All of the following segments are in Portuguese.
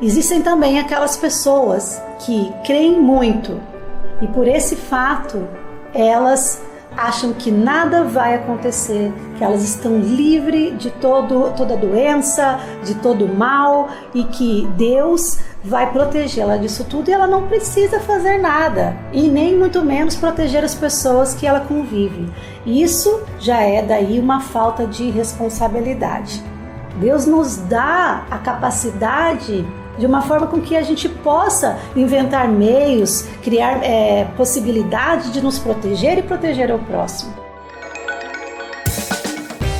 Existem também aquelas pessoas que creem muito e por esse fato elas acham que nada vai acontecer, que elas estão livres de todo, toda doença, de todo mal e que Deus vai protegê-la disso tudo e ela não precisa fazer nada e nem muito menos proteger as pessoas que ela convive. Isso já é daí uma falta de responsabilidade. Deus nos dá a capacidade de uma forma com que a gente possa inventar meios, criar é, possibilidades de nos proteger e proteger o próximo.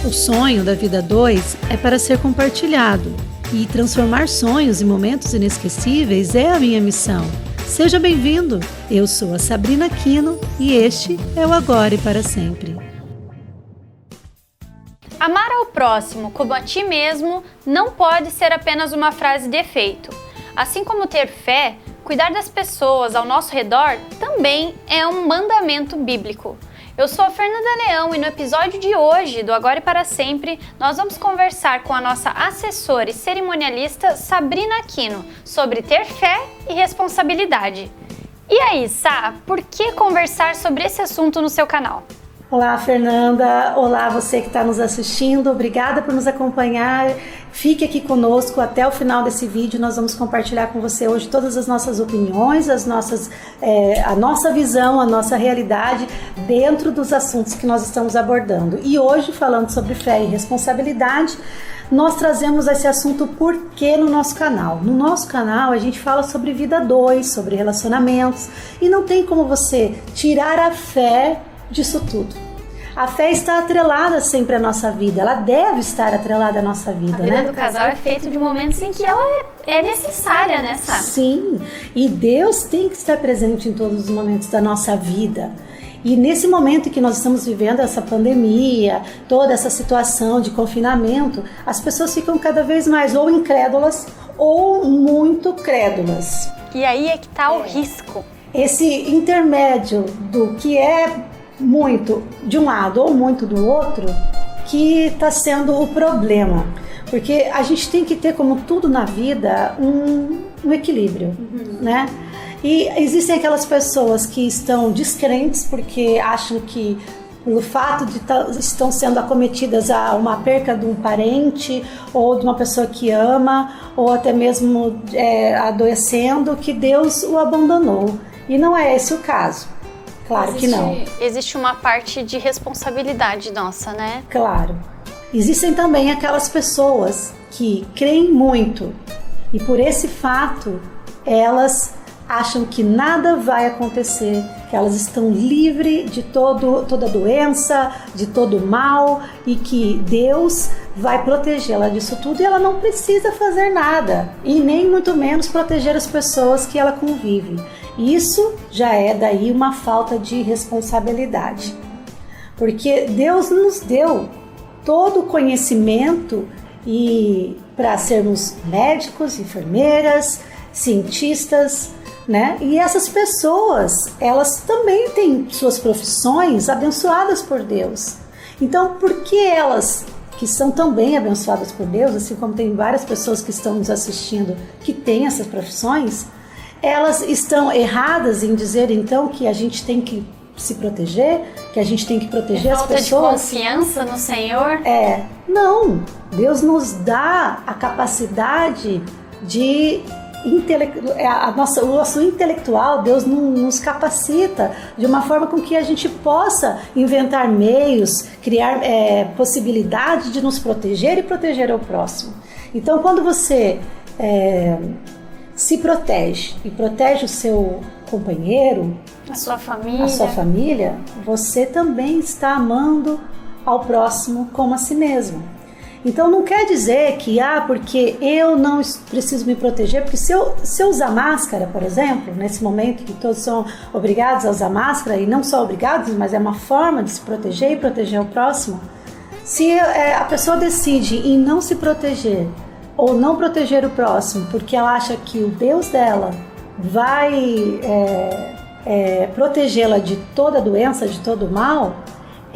O sonho da vida 2 é para ser compartilhado e transformar sonhos em momentos inesquecíveis é a minha missão. Seja bem-vindo! Eu sou a Sabrina Quino e este é o Agora e para Sempre. Amar ao próximo como a ti mesmo não pode ser apenas uma frase de efeito. Assim como ter fé, cuidar das pessoas ao nosso redor também é um mandamento bíblico. Eu sou a Fernanda Leão e no episódio de hoje do Agora e para Sempre nós vamos conversar com a nossa assessora e cerimonialista Sabrina Aquino sobre ter fé e responsabilidade. E aí, Sá, por que conversar sobre esse assunto no seu canal? Olá, Fernanda. Olá, você que está nos assistindo. Obrigada por nos acompanhar. Fique aqui conosco até o final desse vídeo. Nós vamos compartilhar com você hoje todas as nossas opiniões, as nossas, é, a nossa visão, a nossa realidade dentro dos assuntos que nós estamos abordando. E hoje, falando sobre fé e responsabilidade, nós trazemos esse assunto por que no nosso canal. No nosso canal a gente fala sobre vida 2, sobre relacionamentos e não tem como você tirar a fé disso tudo. A fé está atrelada sempre à nossa vida, ela deve estar atrelada à nossa vida, a vida né? do casal é feito de momentos em que ela é, é necessária, né, Sá? Sim, e Deus tem que estar presente em todos os momentos da nossa vida. E nesse momento que nós estamos vivendo essa pandemia, toda essa situação de confinamento, as pessoas ficam cada vez mais ou incrédulas ou muito crédulas. E aí é que está o risco. Esse intermédio do que é muito de um lado ou muito do outro que está sendo o problema. Porque a gente tem que ter, como tudo na vida, um, um equilíbrio, uhum. né? E existem aquelas pessoas que estão descrentes porque acham que pelo fato de estão sendo acometidas a uma perca de um parente ou de uma pessoa que ama ou até mesmo é, adoecendo que Deus o abandonou e não é esse o caso Claro existe, que não. Existe uma parte de responsabilidade nossa, né? Claro. Existem também aquelas pessoas que creem muito e por esse fato elas acham que nada vai acontecer, que elas estão livres de todo, toda doença, de todo mal e que Deus vai protegê-la disso tudo e ela não precisa fazer nada e nem muito menos proteger as pessoas que ela convive. Isso já é daí uma falta de responsabilidade. Porque Deus nos deu todo o conhecimento e para sermos médicos, enfermeiras, cientistas, né? E essas pessoas, elas também têm suas profissões abençoadas por Deus. Então, por que elas que são também abençoadas por Deus, assim como tem várias pessoas que estão nos assistindo que têm essas profissões, elas estão erradas em dizer então que a gente tem que se proteger, que a gente tem que proteger é as pessoas. Falta de confiança no Senhor? É, não. Deus nos dá a capacidade de é, a nossa, o nosso intelectual, Deus nos capacita de uma forma com que a gente possa inventar meios, criar é, possibilidade de nos proteger e proteger o próximo. Então, quando você é, se protege e protege o seu companheiro, a sua família, a sua família, você também está amando ao próximo como a si mesmo. Então não quer dizer que ah, porque eu não preciso me proteger, porque se eu, se eu usar máscara, por exemplo, nesse momento que todos são obrigados a usar máscara e não só obrigados, mas é uma forma de se proteger e proteger o próximo. Se é, a pessoa decide em não se proteger ou não proteger o próximo porque ela acha que o Deus dela vai é, é, protegê-la de toda doença, de todo mal,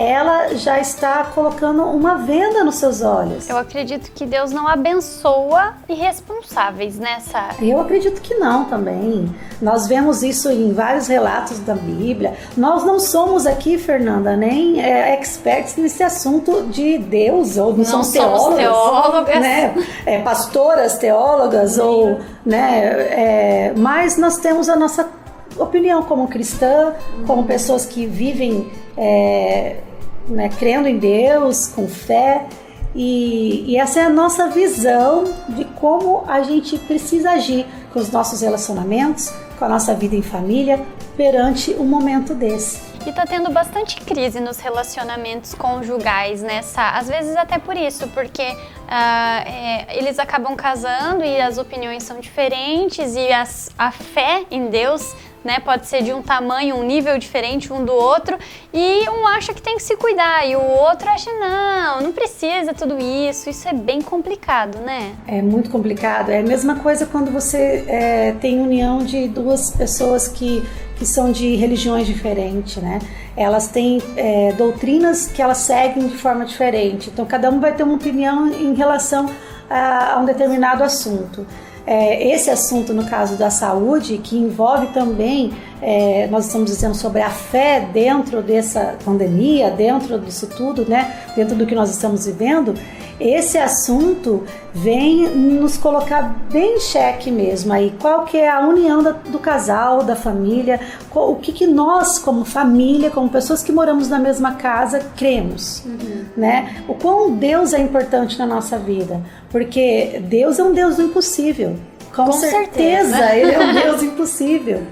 ela já está colocando uma venda nos seus olhos. Eu acredito que Deus não abençoa irresponsáveis nessa. Eu acredito que não também. Nós vemos isso em vários relatos da Bíblia. Nós não somos aqui, Fernanda, nem é, experts nesse assunto de Deus, ou não, não somos teólogas, teólogas. Né? É, pastoras, teólogas, Sim. ou, né? É, mas nós temos a nossa opinião como cristã, como pessoas que vivem é, né, crendo em Deus, com fé. E, e, essa é a nossa visão de como a gente precisa agir com os nossos relacionamentos, com a nossa vida em família, perante um momento desse. E tá tendo bastante crise nos relacionamentos conjugais nessa, às vezes até por isso, porque uh, é, eles acabam casando e as opiniões são diferentes e as, a fé em Deus né? Pode ser de um tamanho, um nível diferente um do outro, e um acha que tem que se cuidar e o outro acha não, não precisa tudo isso. Isso é bem complicado, né? É muito complicado. É a mesma coisa quando você é, tem união de duas pessoas que que são de religiões diferentes, né? Elas têm é, doutrinas que elas seguem de forma diferente. Então cada um vai ter uma opinião em relação a, a um determinado assunto é, esse assunto, no caso da saúde, que envolve também, é, nós estamos dizendo sobre a fé dentro dessa pandemia, dentro disso tudo, né, dentro do que nós estamos vivendo, esse assunto vem nos colocar bem em xeque mesmo aí qual que é a união da, do casal, da família, o que, que nós como família, como pessoas que moramos na mesma casa, cremos, uhum. né? O quão Deus é importante na nossa vida, porque Deus é um Deus do impossível. Com, Com certeza, certeza, ele é um Deus impossível.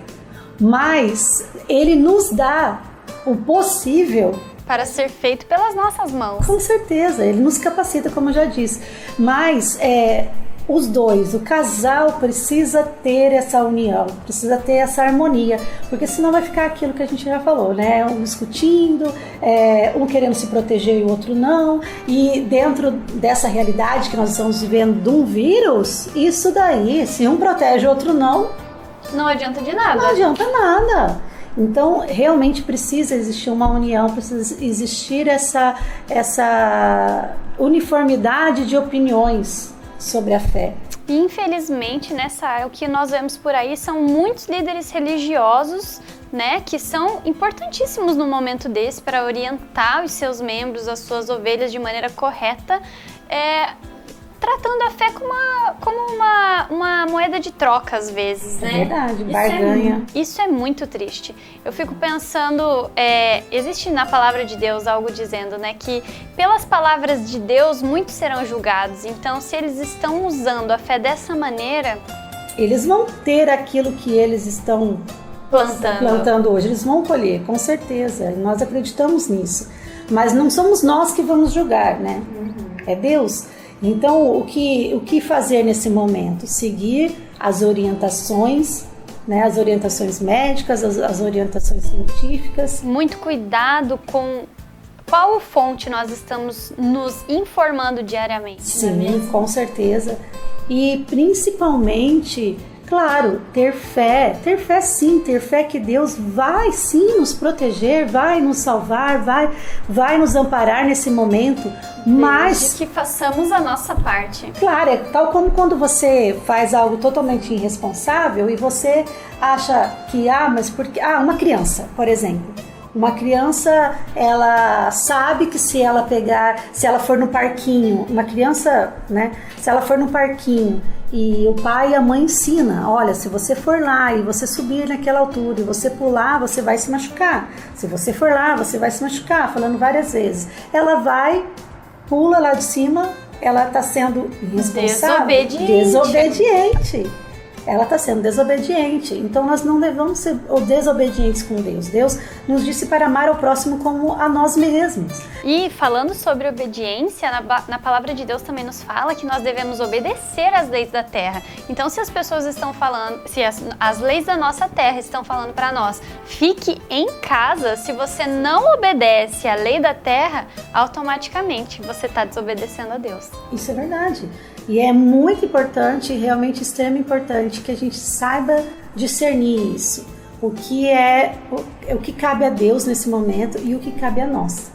Mas ele nos dá o possível para ser feito pelas nossas mãos. Com certeza, ele nos capacita, como eu já disse. Mas é, os dois, o casal precisa ter essa união, precisa ter essa harmonia, porque senão vai ficar aquilo que a gente já falou, né? Um discutindo, é, um querendo se proteger e o outro não, e dentro dessa realidade que nós estamos vivendo de um vírus, isso daí, se um protege o outro não, não adianta de nada. Não adianta nada. Então, realmente precisa existir uma união, precisa existir essa, essa uniformidade de opiniões sobre a fé. Infelizmente, nessa o que nós vemos por aí são muitos líderes religiosos, né, que são importantíssimos no momento desse para orientar os seus membros, as suas ovelhas de maneira correta, é, tratando a fé como uma, como uma, uma moeda de troca, às vezes, né? É verdade, barganha. Isso é, isso é muito triste. Eu fico pensando, é, existe na palavra de Deus algo dizendo, né, que pelas palavras de Deus muitos serão julgados. Então, se eles estão usando a fé dessa maneira, eles vão ter aquilo que eles estão plantando, plantando hoje. Eles vão colher, com certeza. Nós acreditamos nisso. Mas não somos nós que vamos julgar, né? Uhum. É Deus. Então, o que, o que fazer nesse momento? Seguir as orientações, né, as orientações médicas, as, as orientações científicas. Muito cuidado com qual fonte nós estamos nos informando diariamente. Sim, é com certeza. E principalmente Claro, ter fé, ter fé sim, ter fé que Deus vai sim nos proteger, vai nos salvar, vai, vai nos amparar nesse momento, mas Desde que façamos a nossa parte. Claro, é tal como quando você faz algo totalmente irresponsável e você acha que ah, mas porque ah, uma criança, por exemplo, uma criança, ela sabe que se ela pegar, se ela for no parquinho, uma criança, né? Se ela for no parquinho e o pai e a mãe ensina, olha, se você for lá e você subir naquela altura e você pular, você vai se machucar. Se você for lá, você vai se machucar, falando várias vezes. Ela vai, pula lá de cima, ela está sendo irresponsável, desobediente. desobediente ela está sendo desobediente. Então nós não devemos ser desobedientes com Deus. Deus nos disse para amar o próximo como a nós mesmos. E falando sobre obediência, na, na palavra de Deus também nos fala que nós devemos obedecer às leis da terra. Então, se as pessoas estão falando, se as, as leis da nossa terra estão falando para nós, fique em casa, se você não obedece à lei da terra, automaticamente você está desobedecendo a Deus. Isso é verdade. E é muito importante, realmente extremamente importante, que a gente saiba discernir isso. O que é o, o que cabe a Deus nesse momento e o que cabe a nós.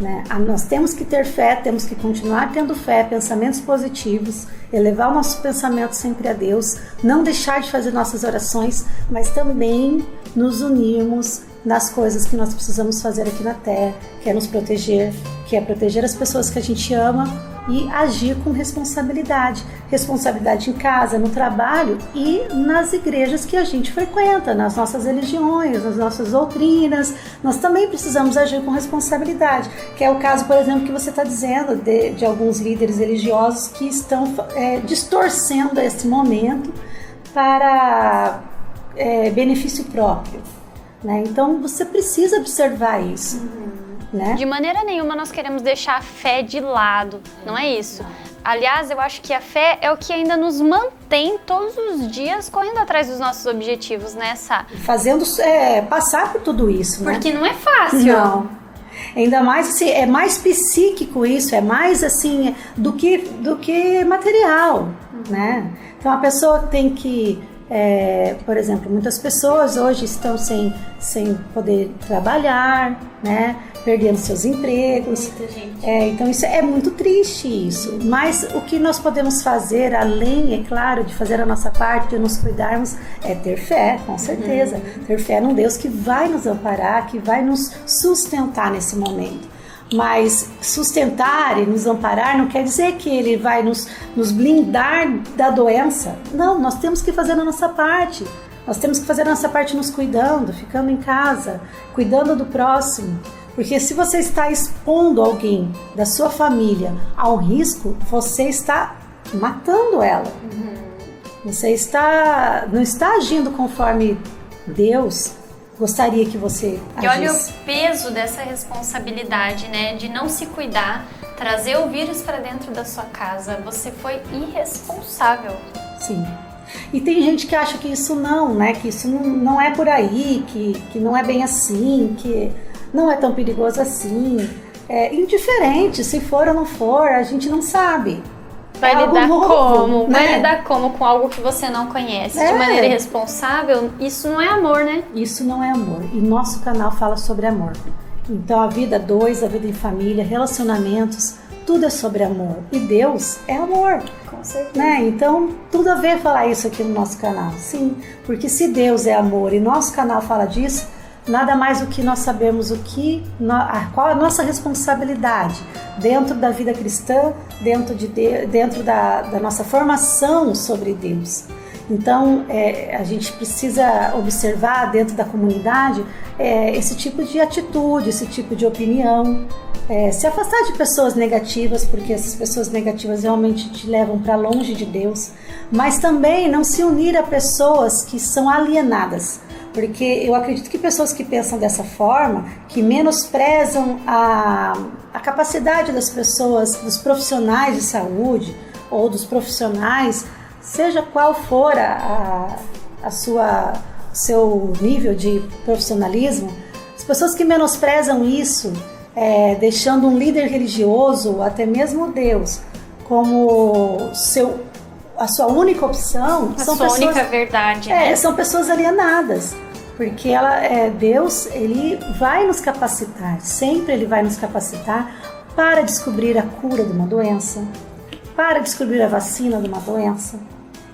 Né? Nós temos que ter fé, temos que continuar tendo fé, pensamentos positivos, elevar o nosso pensamento sempre a Deus, não deixar de fazer nossas orações, mas também nos unirmos nas coisas que nós precisamos fazer aqui na Terra, que é nos proteger, que é proteger as pessoas que a gente ama e agir com responsabilidade. Responsabilidade em casa, no trabalho e nas igrejas que a gente frequenta, nas nossas religiões, nas nossas doutrinas. Nós também precisamos agir com responsabilidade, que é o caso, por exemplo, que você está dizendo de, de, alguns líderes religiosos que estão é, distorcendo esse momento para é, benefício próprio. Né? Então você precisa observar isso. Uhum. Né? De maneira nenhuma nós queremos deixar a fé de lado, não é isso. Aliás, eu acho que a fé é o que ainda nos mantém todos os dias correndo atrás dos nossos objetivos, né, Sá? Fazendo é, passar por tudo isso, né? Porque não é fácil. Não. Ainda mais assim, é mais psíquico isso, é mais assim do que do que material, né? Então a pessoa tem que é, por exemplo, muitas pessoas hoje estão sem, sem poder trabalhar, né? perdendo seus empregos. É, então isso é muito triste isso. Mas o que nós podemos fazer, além, é claro, de fazer a nossa parte, de nos cuidarmos, é ter fé, com certeza. Uhum. Ter fé num Deus que vai nos amparar, que vai nos sustentar nesse momento. Mas sustentar e nos amparar não quer dizer que ele vai nos, nos blindar da doença. Não, nós temos que fazer a nossa parte. Nós temos que fazer a nossa parte nos cuidando, ficando em casa, cuidando do próximo. Porque se você está expondo alguém da sua família ao risco, você está matando ela. Uhum. Você está não está agindo conforme Deus gostaria que você agisse. E olha o peso dessa responsabilidade, né, de não se cuidar, trazer o vírus para dentro da sua casa. Você foi irresponsável. Sim. E tem gente que acha que isso não, né? Que isso não, não é por aí, que, que não é bem assim, que não é tão perigoso assim. É indiferente, se for ou não for, a gente não sabe. Vai é lidar novo, como? Né? Vai lidar como com algo que você não conhece? É. De maneira irresponsável? Isso não é amor, né? Isso não é amor. E nosso canal fala sobre amor. Então a vida dois, a vida em família, relacionamentos, tudo é sobre amor. E Deus é amor. Com certeza. Né? Então, tudo a ver falar isso aqui no nosso canal. Sim, porque se Deus é amor e nosso canal fala disso, nada mais do que nós sabemos o que, qual a nossa responsabilidade dentro da vida cristã, dentro, de, dentro da, da nossa formação sobre Deus. Então, é, a gente precisa observar dentro da comunidade é, esse tipo de atitude, esse tipo de opinião, é, se afastar de pessoas negativas, porque essas pessoas negativas realmente te levam para longe de Deus, mas também não se unir a pessoas que são alienadas porque eu acredito que pessoas que pensam dessa forma, que menosprezam a, a capacidade das pessoas, dos profissionais de saúde ou dos profissionais, seja qual for a, a, a sua seu nível de profissionalismo, as pessoas que menosprezam isso, é, deixando um líder religioso, até mesmo Deus, como seu a sua única opção, a são sua pessoas, única verdade, é, né? são pessoas alienadas porque ela é Deus, ele vai nos capacitar, sempre ele vai nos capacitar para descobrir a cura de uma doença, para descobrir a vacina de uma doença.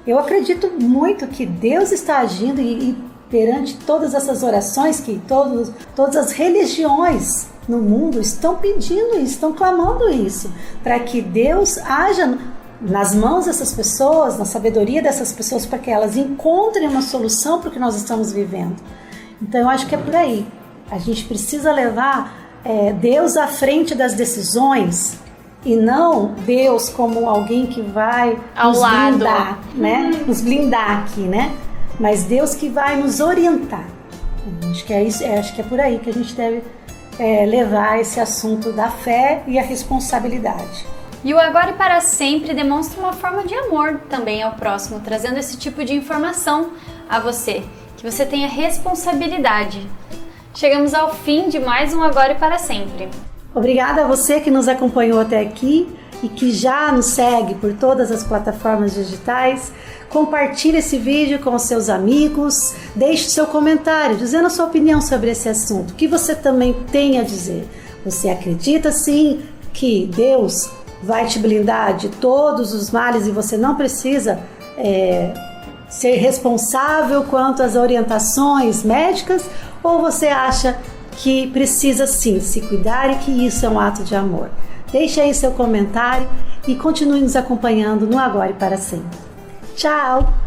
Eu acredito muito que Deus está agindo e, e perante todas essas orações que todos, todas as religiões no mundo estão pedindo isso, estão clamando isso, para que Deus haja nas mãos dessas pessoas, na sabedoria dessas pessoas, para que elas encontrem uma solução para o que nós estamos vivendo. Então eu acho que é por aí. A gente precisa levar é, Deus à frente das decisões e não Deus como alguém que vai Ao nos lado. blindar, né? Uhum. Nos blindar aqui, né? Mas Deus que vai nos orientar. Acho que é isso, é, acho que é por aí que a gente deve é, levar esse assunto da fé e a responsabilidade. E o Agora e para Sempre demonstra uma forma de amor também ao próximo, trazendo esse tipo de informação a você, que você tenha responsabilidade. Chegamos ao fim de mais um Agora e para Sempre. Obrigada a você que nos acompanhou até aqui e que já nos segue por todas as plataformas digitais. Compartilhe esse vídeo com os seus amigos, deixe seu comentário dizendo a sua opinião sobre esse assunto, o que você também tem a dizer Você acredita sim que Deus vai te blindar de todos os males e você não precisa é, ser responsável quanto às orientações médicas? Ou você acha que precisa sim se cuidar e que isso é um ato de amor? Deixe aí seu comentário e continue nos acompanhando no Agora e para sempre. Tchau!